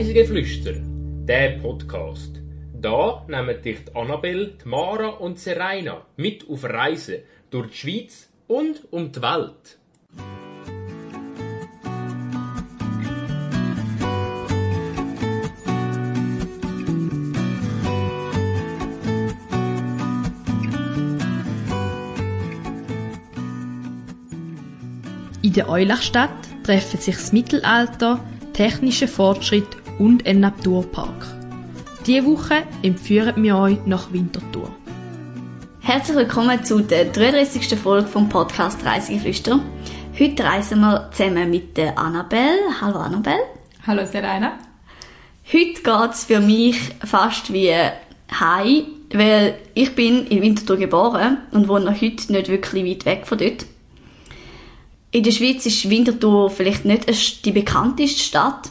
Reisegeflüster, der Podcast. Da nehmen dich die Annabelle, die Mara und Serena mit auf Reisen durch die Schweiz und um die Welt. In der Eulachstadt treffen sich das Mittelalter, technischer Fortschritt und ein Naturpark. Diese Woche empführen wir euch nach Winterthur. Herzlich willkommen zu der 33. Folge vom Podcast Reisegeflüster. Heute reisen wir zusammen mit der Annabelle. Hallo Annabelle. Hallo Serena. Heute geht es für mich fast wie heim, weil ich bin in Winterthur geboren und wohne noch heute nicht wirklich weit weg von dort. In der Schweiz ist Winterthur vielleicht nicht die bekannteste Stadt,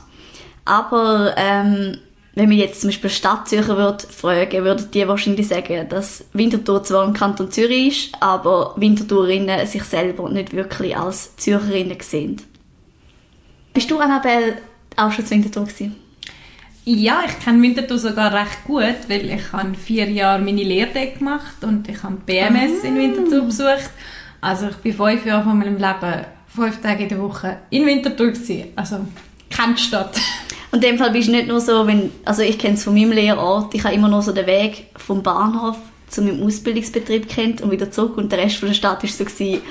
aber ähm, wenn man jetzt zum Beispiel Stadtzürcher würde fragen, würden die wahrscheinlich sagen, dass Winterthur zwar im Kanton Zürich ist, aber Winterthurinnen sich selber nicht wirklich als Zürcherinnen sehen. Bist du, Annabelle, auch schon zu Winterthur gewesen? Ja, ich kenne Winterthur sogar recht gut, weil ich habe vier Jahre meine Lehre gemacht und ich habe BMS ah. in Winterthur besucht. Also ich bin fünf Jahre von meinem Leben, fünf Tage in der Woche in Winterthur gewesen. Also keine Stadt. Und in dem Fall bist du nicht nur so, wenn, also ich kenne es von meinem Lehrort, ich habe immer nur so den Weg vom Bahnhof zu meinem Ausbildungsbetrieb kennt und wieder zurück und der Rest von der Stadt war so gewesen,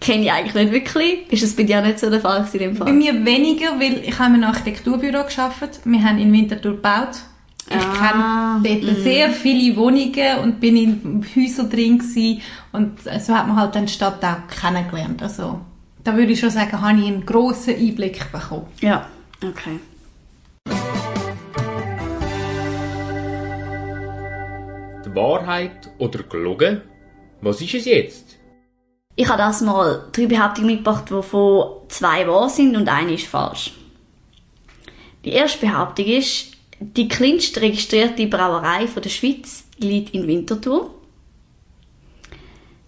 kenne ich eigentlich nicht wirklich. Ist das bei dir nicht so der Fall in dem Fall? Bei mir weniger, weil ich habe in einem Architekturbüro geschafft. Wir haben in Winterthur gebaut. Ich ah, kenne dort mm. sehr viele Wohnungen und bin in Häusern drin gewesen. und so hat man halt dann die Stadt auch kennengelernt. Also da würde ich schon sagen, habe ich einen grossen Einblick bekommen. Ja, okay. Wahrheit oder gelogen? Was ist es jetzt? Ich habe das mal drei Behauptungen mitgebracht, wovon zwei wahr sind und eine ist falsch. Die erste Behauptung ist, die kleinste registrierte Brauerei der Schweiz liegt in Winterthur.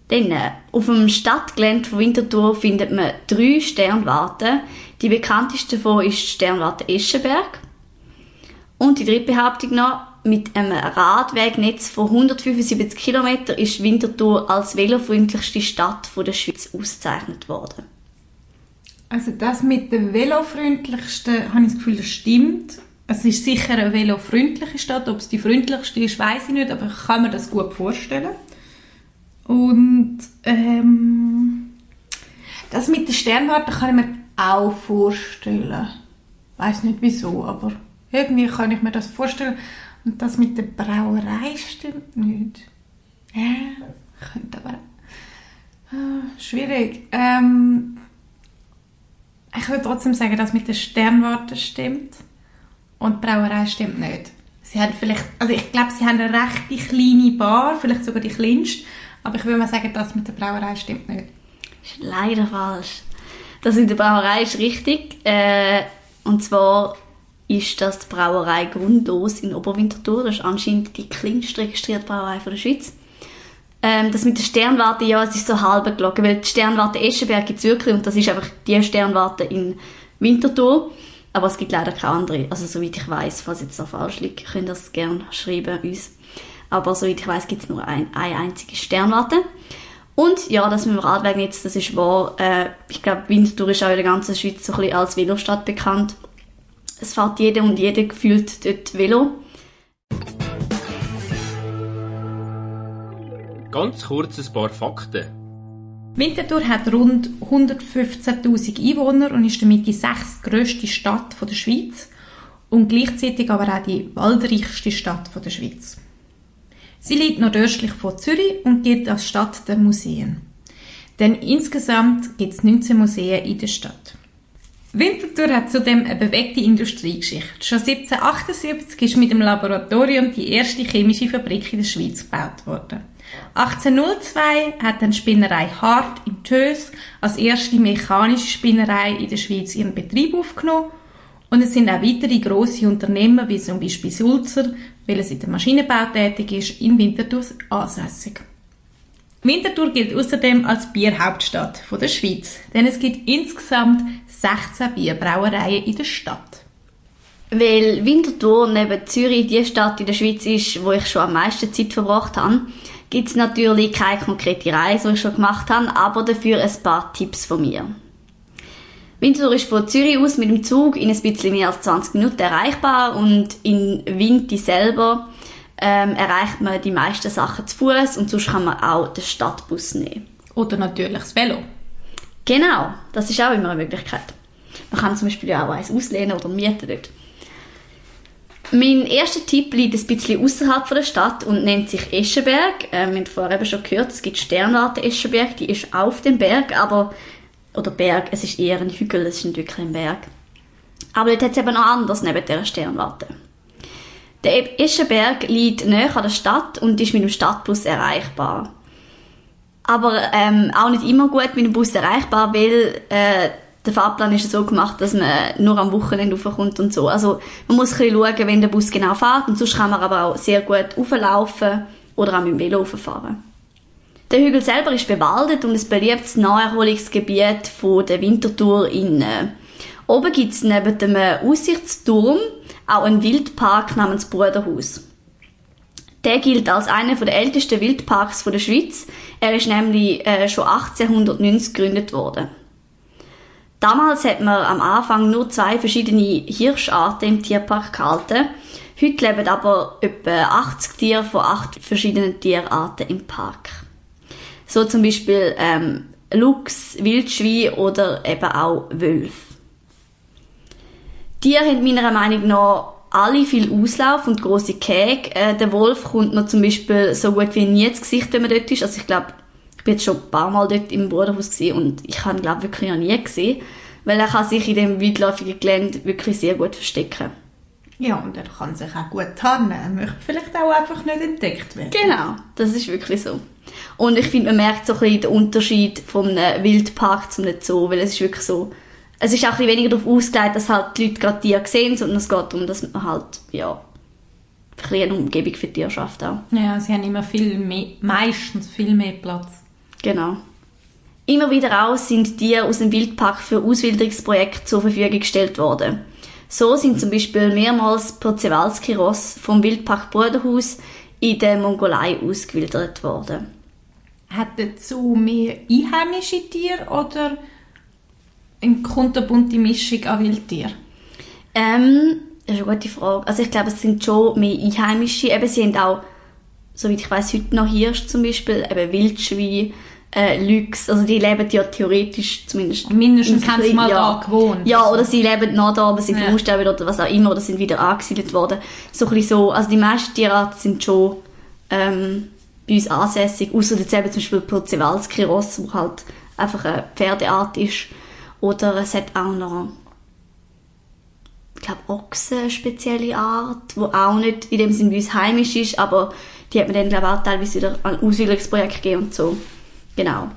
Dann, äh, auf dem Stadtgelände von Winterthur findet man drei Sternwarten. Die bekannteste davon ist die Sternwarte Eschenberg. Und die dritte Behauptung noch, mit einem Radwegnetz von 175 km ist Winterthur als velofreundlichste Stadt der Schweiz ausgezeichnet worden. Also das mit dem velofreundlichsten, habe ich das Gefühl, das stimmt. Es ist sicher eine velofreundliche Stadt. Ob es die freundlichste ist, weiß ich nicht, aber ich kann mir das gut vorstellen. Und ähm, das mit den Sternwarten kann ich mir auch vorstellen. Weiß nicht wieso, aber irgendwie kann ich mir das vorstellen. Und das mit der Brauerei stimmt nicht. Ja, könnte aber... Ah, schwierig. Ähm, ich würde trotzdem sagen, dass mit der Sternwarte stimmt und die Brauerei stimmt nicht. Sie haben vielleicht, also ich glaube, sie haben eine recht kleine Bar, vielleicht sogar die kleinste, aber ich würde mal sagen, das mit der Brauerei stimmt nicht. Ist leider falsch. Das mit der Brauerei ist richtig. Äh, und zwar ist das die Brauerei Grundlos in Oberwinterthur. Das ist anscheinend die kleinste registrierte Brauerei von der Schweiz. Ähm, das mit der Sternwarte, ja, es ist so halb gelogen, weil die Sternwarte Eschenberg gibt es wirklich und das ist einfach die Sternwarte in Winterthur. Aber es gibt leider keine andere. Also soweit ich weiß, falls jetzt noch falsch liegt, könnt ihr das gerne schreiben uns. Aber soweit ich weiß, gibt es nur ein, eine einzige Sternwarte. Und ja, das mit dem Radweg jetzt, das ist wahr. Äh, ich glaube, Winterthur ist auch in der ganzen Schweiz so ein bisschen als Velostadt bekannt. Es fährt jeder und jeder gefühlt dort Velo. Ganz kurz ein paar Fakten. Winterthur hat rund 115.000 Einwohner und ist damit die sechstgrößte Stadt der Schweiz und gleichzeitig aber auch die waldreichste Stadt der Schweiz. Sie liegt nordöstlich von Zürich und gilt als Stadt der Museen. Denn insgesamt gibt es 19 Museen in der Stadt. Winterthur hat zudem eine bewegte Industriegeschichte. Schon 1778 ist mit dem Laboratorium die erste chemische Fabrik in der Schweiz gebaut worden. 1802 hat dann Spinnerei Hart in Tös als erste mechanische Spinnerei in der Schweiz ihren Betrieb aufgenommen und es sind auch weitere grosse Unternehmen, wie zum Beispiel Sulzer, welches in der Maschinenbau tätig ist, in Winterthur ansässig. Winterthur gilt außerdem als Bierhauptstadt der Schweiz, denn es gibt insgesamt 16 Bierbrauereien in der Stadt. Weil Winterthur neben Zürich die Stadt in der Schweiz ist, wo ich schon am meisten Zeit verbracht habe, gibt es natürlich keine konkrete Reise, die ich schon gemacht habe, aber dafür ein paar Tipps von mir. Winterthur ist von Zürich aus mit dem Zug in ein bisschen mehr als 20 Minuten erreichbar und in Winti selber ähm, erreicht man die meisten Sachen zu Fuß und sonst kann man auch den Stadtbus nehmen. Oder natürlich das Velo. Genau, das ist auch immer eine Möglichkeit. Man kann zum Beispiel auch eins auslehnen oder mieten dort. Mein erster Tipp liegt ein bisschen außerhalb der Stadt und nennt sich Eschenberg. Ähm, wir haben vorher eben schon gehört, es gibt Sternwarte Eschenberg, die ist auf dem Berg, aber oder Berg, es ist eher ein Hügel, es ist nicht wirklich ein Berg. Aber dort hat es eben noch anders neben dieser Sternwarte. Der Eschenberg liegt näher an der Stadt und ist mit dem Stadtbus erreichbar. Aber ähm, auch nicht immer gut mit dem Bus erreichbar, weil äh, der Fahrplan ist so gemacht, dass man nur am Wochenende raufkommt und so. Also man muss ein bisschen schauen, wenn der Bus genau fährt und sonst kann man aber auch sehr gut rauflaufen oder auch mit dem Velo fahren. Der Hügel selber ist bewaldet und ein beliebtes Naherholungsgebiet von der Wintertour innen. Oben gibt es neben dem Aussichtsturm auch einen Wildpark namens Bruderhaus. Der gilt als einer der ältesten Wildparks der Schweiz. Er ist nämlich äh, schon 1890 gegründet worden. Damals hat man am Anfang nur zwei verschiedene Hirscharten im Tierpark gehalten. Heute leben aber etwa 80 Tiere von acht verschiedenen Tierarten im Park. So zum Beispiel ähm, Luchs, Wildschwein oder eben auch Wölfe. Tiere haben meiner Meinung nach alle viel Auslauf und große Käge. Äh, der Wolf kommt mir zum Beispiel so gut wie nie ins Gesicht, wenn man dort ist. Also ich glaube, ich bin jetzt schon ein paar Mal dort im Bruderhaus und ich habe ihn glaube wirklich noch nie gesehen, weil er kann sich in dem weitläufigen Gelände wirklich sehr gut verstecken. Ja, und er kann sich auch gut tarnen. Er möchte vielleicht auch einfach nicht entdeckt werden. Genau, das ist wirklich so. Und ich finde, man merkt so ein bisschen den Unterschied vom Wildpark zum Zoo, weil es ist wirklich so, es ist auch ein bisschen weniger darauf ausgelegt, dass halt die Leute gerade Tiere sehen, sondern es geht darum, dass man halt, ja, ein eine Umgebung für Tiere schafft auch. Ja, sie haben immer viel mehr, meistens viel mehr Platz. Genau. Immer wieder auch sind Tiere aus dem Wildpark für Auswilderungsprojekte zur Verfügung gestellt worden. So sind zum Beispiel mehrmals Przewalski-Ross vom Wildpark Bruderhaus in der Mongolei ausgewildert worden. Hat Zoo mehr einheimische Tiere oder eine kunterbunte Mischung an Wildtieren? Ähm, das ist eine gute Frage. Also ich glaube, es sind schon mehr Einheimische. Eben, sie haben auch, soweit ich weiß, heute noch Hirsch zum Beispiel, eben Wildschwein, äh, Lüchs. Also die leben ja theoretisch zumindest... Mindestens haben sie mal ja. da gewohnt. Ja, oder sie leben noch da, aber sind Ja. aussterben oder was auch immer, oder sind wieder angesiedelt worden. So ein bisschen so, also die meisten Tierarten sind schon ähm, bei uns ansässig, außer jetzt eben zum Beispiel Przewalski Ross, wo halt einfach eine Pferdeart ist. Oder es hat auch noch, ich glaube, Ochsen, spezielle Art, die auch nicht in dem Sinne bei uns heimisch ist, aber die hat man dann, glaube ich, auch teilweise wieder an Auswilderungsprojekte gegeben und so. Genau.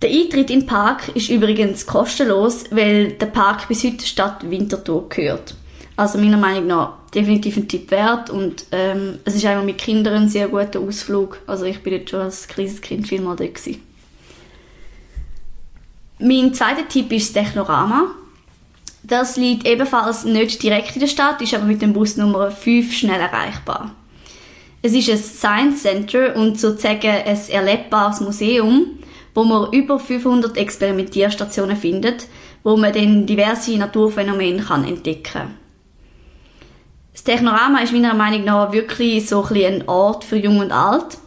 Der Eintritt in den Park ist übrigens kostenlos, weil der Park bis heute Stadt Winterthur gehört. Also meiner Meinung nach definitiv ein Tipp wert und ähm, es ist einmal mit Kindern ein sehr guter Ausflug. Also ich bin jetzt schon als kleines Kind viel mal dort gewesen. Mein zweiter Tipp ist Technorama. Das liegt ebenfalls nicht direkt in der Stadt, ist aber mit dem Bus Nummer 5 schnell erreichbar. Es ist ein Science Center und sozusagen ein erlebbares Museum, wo man über 500 Experimentierstationen findet, wo man dann diverse Naturphänomene kann entdecken kann. Das Technorama ist meiner Meinung nach wirklich so ein, Ort für Jung und Alt.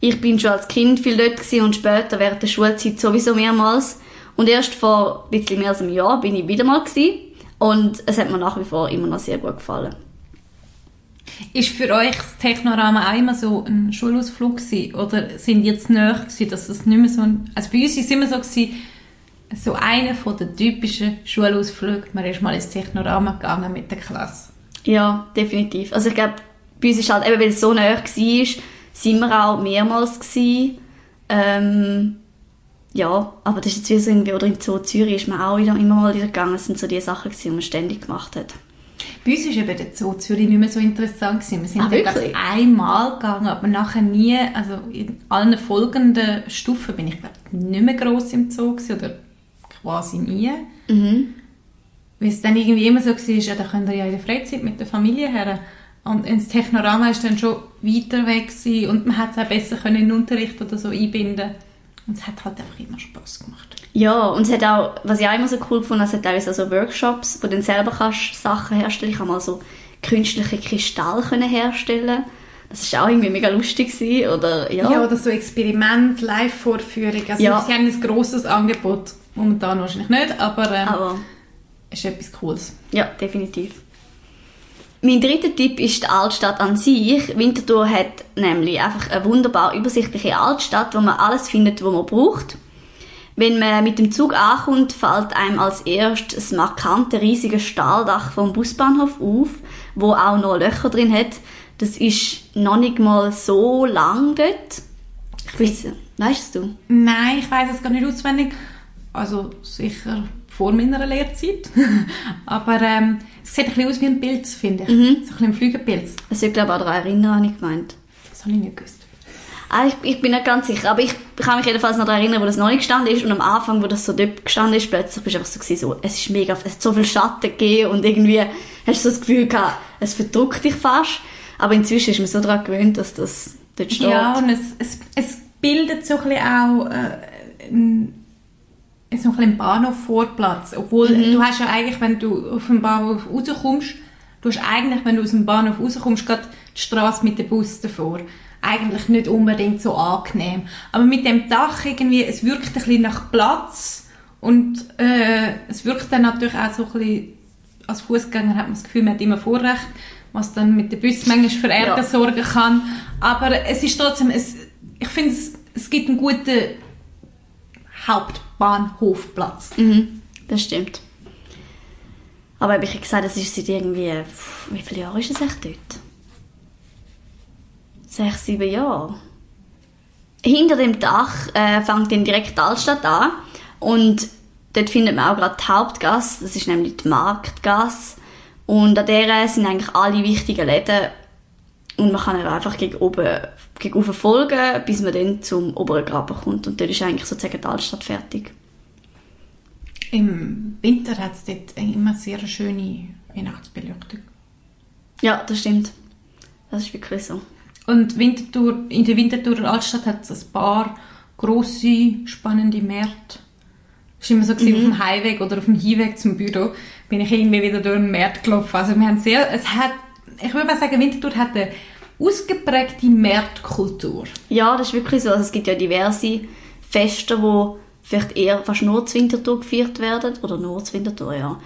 Ich bin schon als Kind viel dort und später während der Schulzeit sowieso mehrmals. Und erst vor ein bisschen mehr als einem Jahr bin ich wieder mal gewesen. Und es hat mir nach wie vor immer noch sehr gut gefallen. Ist für euch das Technorama auch immer so ein Schulausflug gewesen? Oder sind jetzt näher gewesen, dass es nicht mehr so ein... Also bei uns war es immer so, gewesen, so einer von den typischen Schulausflügen. Man ist mal ins Technorama gegangen mit der Klasse. Ja, definitiv. Also ich glaube, bei uns ist halt, eben weil es so näher war, sind wir auch mehrmals gewesen. Ähm, ja, aber das ist jetzt wie so irgendwie, oder in Zoo Zürich ist man auch wieder, immer mal wieder gegangen. Das sind so die Sachen, gewesen, die man ständig gemacht hat. Bei uns war eben der Zoo Zürich nicht mehr so interessant. Gewesen. Wir sind Ah, da, einmal gegangen, aber nachher nie, also in allen folgenden Stufen bin ich glaub, nicht mehr gross im Zoo gewesen, oder quasi nie. Mhm. Weil es dann irgendwie immer so war, ja, da könnt ihr ja in der Freizeit mit der Familie her. Und ins Technorama ist dann schon weiter weg gewesen und man hat es auch besser können in den Unterricht oder so einbinden. Und es hat halt einfach immer Spaß gemacht. Ja, und es hat auch, was ich auch immer so cool fand, es hat teilweise auch so Workshops, wo du dann selber kannst Sachen herstellen. Ich kann mal so künstliche Kristalle können herstellen. Das war auch irgendwie mega lustig gewesen, oder ja. Ja, oder so Experiment, Live-Vorführung. Also Ja. sie haben ein grosses Angebot. Momentan wahrscheinlich nicht, aber ähm, Aber es ist etwas Cooles. Ja, definitiv. Mein dritter Tipp ist die Altstadt an sich. Winterthur hat nämlich einfach eine wunderbar übersichtliche Altstadt, wo man alles findet, was man braucht. Wenn man mit dem Zug ankommt, fällt einem als erstes das markante riesige Stahldach vom Busbahnhof auf, wo auch noch Löcher drin hat. Das ist noch nicht mal so lang dort. Ich weiß, weißt du? Nein, ich weiß es gar nicht auswendig. Also sicher vor meiner Lehrzeit. aber ähm, es sieht ein bisschen aus wie ein Pilz, finde ich. So ein bisschen ein Flügelpilz. Es wird glaube ich auch daran erinnern, habe ich gemeint. Das habe ich nicht gewusst. Ah, ich, ich bin nicht ganz sicher, aber ich kann mich jedenfalls noch daran erinnern, wo das noch nicht gestanden ist und am Anfang, wo das so dort gestanden ist, plötzlich bist du einfach so, gewesen, so es ist mega, es hat so viel Schatten gegeben und irgendwie hast du so das Gefühl gehabt, es verdrückt dich fast, aber inzwischen ist man so daran gewöhnt, dass das dort steht. Ja, und es, es, es bildet so ein bisschen auch äh, so ein bisschen Bahnhof-Vorplatz. Obwohl, du hast ja eigentlich, wenn du auf dem Bahnhof rauskommst, du hast eigentlich, wenn du aus dem Bahnhof rauskommst, gerade die Straße mit dem Bus davor. Eigentlich nicht unbedingt so angenehm. Aber mit dem Dach irgendwie, es wirkt ein bisschen nach Platz und äh, es wirkt dann natürlich auch so ein bisschen, als Fußgänger hat man das Gefühl, man hat immer Vorrecht, was dann mit den Bussen manchmal für Ärger Ja. sorgen kann. Aber es ist trotzdem, es, ich finde, es, es gibt einen guten Hauptbahnhofplatz. Mhm, das stimmt. Aber wie ich gesagt das ist seit irgendwie, wie viele Jahre ist es echt dort? Sechs, sieben Jahre. Hinter dem Dach äh, fängt dann direkt die Altstadt an und dort findet man auch gerade die Hauptgasse, das ist nämlich die Marktgasse und an der sind eigentlich alle wichtigen Läden und man kann einfach gegen oben, gegen oben folgen, bis man dann zum oberen Graben kommt und dort ist eigentlich sozusagen die Altstadt fertig. Im Winter hat es dort immer sehr schöne Weihnachtsbeleuchtung. Ja, das stimmt. Das ist wirklich so. Und Winterthur, in der Winterthurer Altstadt hat es ein paar grosse, spannende Märkte. Es war immer so, gewesen, auf dem Heimweg oder auf dem Hinweg zum Büro bin ich irgendwie wieder durch den Markt gelaufen. Also wir haben sehr, es hat, ich würde mal sagen, Winterthur hat eine ausgeprägte Marktkultur. Ja, das ist wirklich so. Also es gibt ja diverse Feste, wo vielleicht eher fast nur zu Winterthur gefeiert werden. Oder nur zu Winterthur, ja.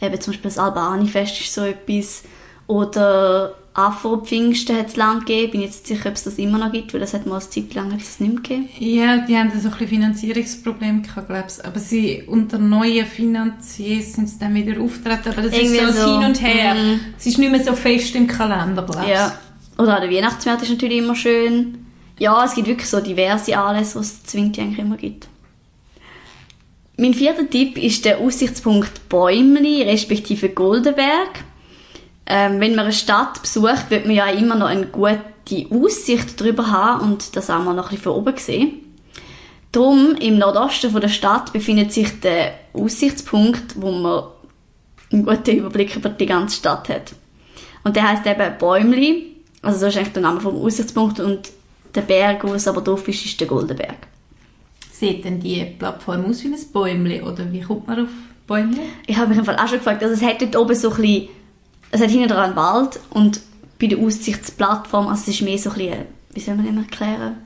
Eben zum Beispiel das Albani-Fest ist so etwas. Oder Afro-Pfingsten hat es lange gegeben. Bin jetzt nicht sicher, ob es das immer noch gibt, weil das hat mal eine Zeit lang hat es nicht mehr gegeben. Ja, die haben so ein bisschen Finanzierungsproblem gehabt, glaube ich. Aber sie, unter neuen Finanziers sind sie dann wieder auftreten. Aber das Irgendwie ist so, so. ein Hin und Her. Mhm. Es ist nicht mehr so fest im Kalender, glaube ich. Ja. Oder der Weihnachtsmarkt ist natürlich immer schön. Ja, es gibt wirklich so diverse Anlässe, was es zu Winter eigentlich immer gibt. Mein vierter Tipp ist der Aussichtspunkt Bäumli, respektive Goldenberg. Ähm, wenn man eine Stadt besucht, wird man ja immer noch eine gute Aussicht darüber haben und das auch mal noch ein bisschen von oben sehen. Drum, im Nordosten von der Stadt befindet sich der Aussichtspunkt, wo man einen guten Überblick über die ganze Stadt hat. Und der heißt eben Bäumli. Also so ist eigentlich der Name vom Aussichtspunkt und der Berg, wo es aber drauf ist, ist der Goldenberg. Sieht denn die Plattform aus wie ein Bäumli? Oder wie kommt man auf Bäumli? Ich habe mich im Fall auch schon gefragt, also es hat dort oben so ein bisschen, es hat hinten dran einen Wald und bei der Aussichtsplattform, also es ist mehr so ein bisschen, wie soll man das erklären?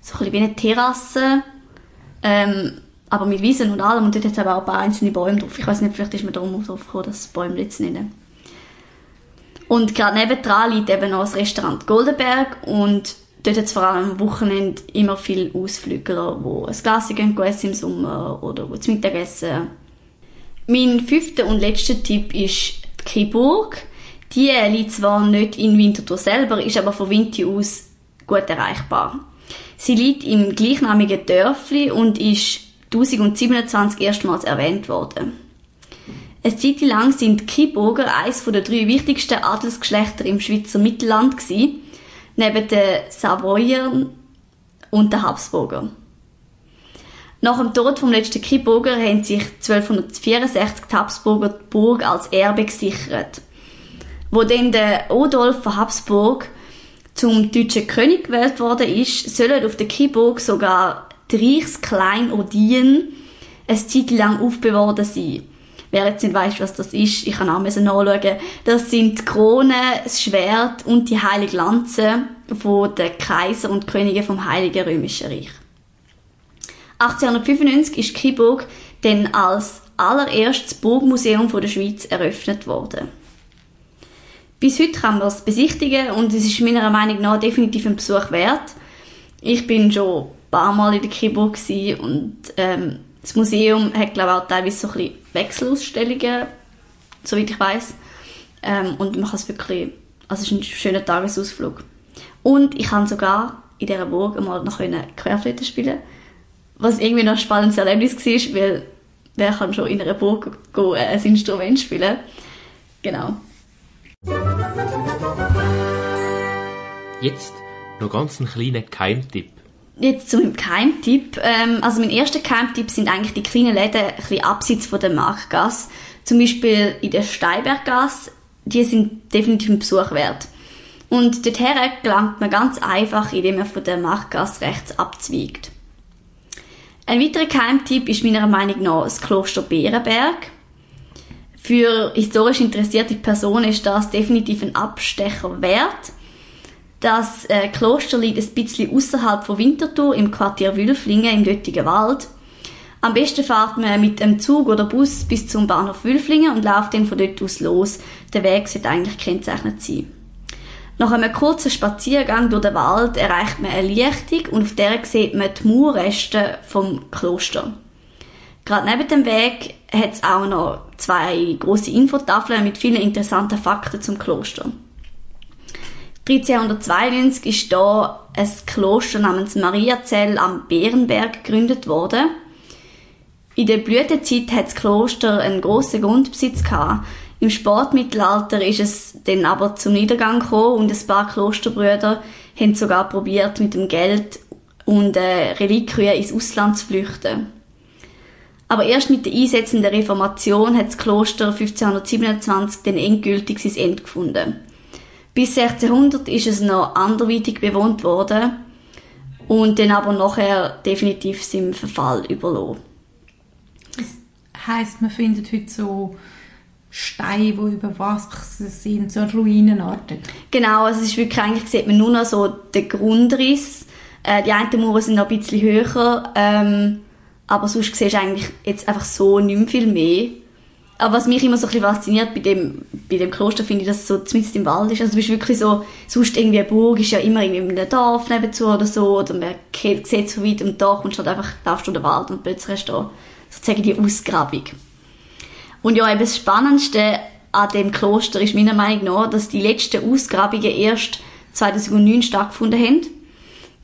So ein bisschen wie eine Terrasse, ähm, aber mit Wiesen und allem und dort hat es aber auch ein paar einzelne Bäume drauf. Ich weiß nicht, vielleicht ist man darum drauf gekommen, das Bäumli zu nennen. Und gerade nebendran liegt eben noch das Restaurant Goldenberg und dort hat es vor allem am Wochenende immer viele Ausflügler, die ein Glas gehen essen im Sommer oder die zum Mittagessen. Mein fünfter und letzter Tipp ist die Kiburg. Die liegt zwar nicht in Winterthur selber, ist aber von Winti aus gut erreichbar. Sie liegt im gleichnamigen Dörfli und ist 1027 erstmals erwähnt worden. Eine Zeit lang sind Kiburger eines der drei wichtigsten Adelsgeschlechter im Schweizer Mittelland gewesen, neben den Savoyern und den Habsburgern. Nach dem Tod vom letzten Kiburger haben sich 1264 die Habsburger die Burg als Erbe gesichert. Wo dann der Odolf von Habsburg zum deutschen König gewählt worden ist, sollen auf der Kiburg sogar die Reichsklein-Odien eine Zeit lang aufbewahrt sein. Wer jetzt nicht weiss, was das ist, ich kann auch nachschauen. Das sind die Krone, das Schwert und die heilige Lanze von den Kaiser und Könige vom Heiligen Römischen Reich. 1895 ist Kiburg dann als allererstes Burgmuseum der Schweiz eröffnet worden. Bis heute kann man es besichtigen und es ist meiner Meinung nach definitiv ein Besuch wert. Ich bin schon ein paar Mal in der Kiburg und ähm, das Museum hat glaube ich auch teilweise so ein bisschen Wechselausstellungen, soweit ich weiß. Ähm, und man kann es wirklich, also es ist ein schöner Tagesausflug. Und ich kann sogar in dieser Burg einmal noch Querflöte spielen was irgendwie noch ein spannendes Erlebnis war, weil wer kann schon in einer Burg gehen, äh, ein Instrument spielen. Genau. Jetzt noch ganz einen kleinen Keimtipp. Jetzt zu meinem Keimtipp. Ähm, also mein erster Keimtipp sind eigentlich die kleinen Läden ein bisschen abseits von der Marktgasse. Zum Beispiel in der Steinberggasse. Die sind definitiv ein Besuch wert. Und dorthin gelangt man ganz einfach, indem man von der Marktgasse rechts abzweigt. Ein weiterer Keimtipp ist meiner Meinung nach das Kloster Bärenberg. Für historisch interessierte Personen ist das definitiv ein Abstecher wert. Das äh, Kloster liegt ein bisschen außerhalb von Winterthur im Quartier Wülflingen im Göttigen Wald. Am besten fährt man mit einem Zug oder Bus bis zum Bahnhof Wülflingen und läuft dann von dort aus los. Der Weg sollte eigentlich kennzeichnet sein. Nach einem kurzen Spaziergang durch den Wald erreicht man eine Lichtung und auf der sieht man die Mauerreste vom Kloster. Gerade neben dem Weg hat es auch noch zwei große Infotafeln mit vielen interessanten Fakten zum Kloster. 1392 ist da ein Kloster namens Mariazell am Bärenberg gegründet worden. In der Blütezeit hat das Kloster einen grossen Grundbesitz gehabt. Im Sportmittelalter ist es dann aber zum Niedergang gekommen und ein paar Klosterbrüder haben sogar probiert, mit dem Geld und äh, Reliquien ins Ausland zu flüchten. Aber erst mit der Einsetzung der Reformation hat das Kloster 1527 dann endgültig sein Ende gefunden. Bis 1600 ist es noch anderweitig bewohnt worden und dann aber nachher definitiv seinem Verfall überlassen. Das heisst, man findet heute so Steine, die überwachsen sind, so ruinenartig. Genau, also es ist wirklich, eigentlich sieht man nur noch so den Grundriss. Äh, die einen Mauern sind noch ein bisschen höher, ähm, aber sonst siehst du eigentlich jetzt einfach so nicht mehr viel mehr. Aber was mich immer so ein bisschen fasziniert bei dem, bei dem Kloster, finde ich, dass es so zumindest im Wald ist. Also du bist wirklich so, sonst irgendwie eine Burg ist ja immer irgendwie in einem Dorf nebenzu oder so, oder man sieht so weit und da kommst du halt einfach, laufst du den Wald und plötzlich hast du da sozusagen die Ausgrabung. Und ja, eben das Spannendste an dem Kloster ist meiner Meinung nach, dass die letzten Ausgrabungen erst 2009 stattgefunden haben.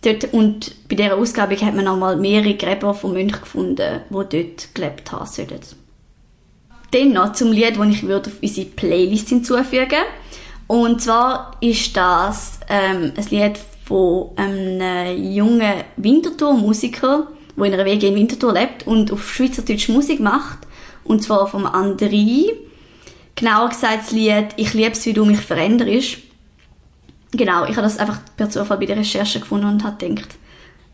Dort, und bei dieser Ausgrabung hat man nochmal mehrere Gräber von Mönchen gefunden, die dort gelebt haben sollen. Dann noch zum Lied, das ich würde auf unsere Playlist hinzufügen Und zwar ist das ähm, ein Lied von einem jungen Winterthur-Musiker, der in einer WG in Winterthur lebt und auf Schweizerdeutsch Musik macht. Und zwar vom André. Genauer gesagt das Lied «Ich lieb's, wie du mich veränderst». Genau, ich habe das einfach per Zufall bei der Recherche gefunden und habe gedacht,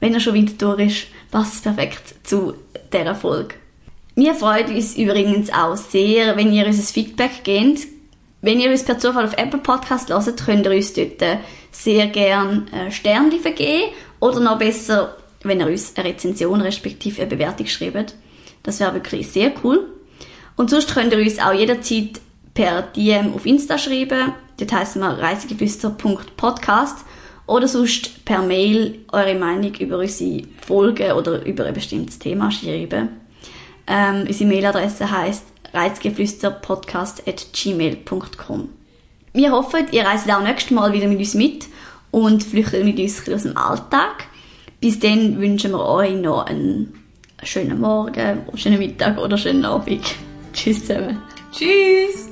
wenn er schon Winterthur ist, passt es perfekt zu dieser Folge. Wir freuen uns übrigens auch sehr, wenn ihr uns ein Feedback gebt. Wenn ihr uns per Zufall auf Apple Podcast hört, könnt ihr uns dort sehr gerne Sterne vergeben oder noch besser, wenn ihr uns eine Rezension respektive eine Bewertung schreibt. Das wäre wirklich sehr cool. Und sonst könnt ihr uns auch jederzeit per DM auf Insta schreiben. Dort heißen wir reisegeflüster.podcast oder sonst per Mail eure Meinung über unsere Folgen oder über ein bestimmtes Thema schreiben. Ähm, unsere Mailadresse heißt reisgeflüsterpodcast.gmail.com Wir hoffen, ihr reist auch nächstes Mal wieder mit uns mit und flüchtet mit uns aus dem Alltag. Bis dann wünschen wir euch noch einen schönen Morgen, schönen Mittag oder schönen Abend. Tschüss zusammen. Tschüss!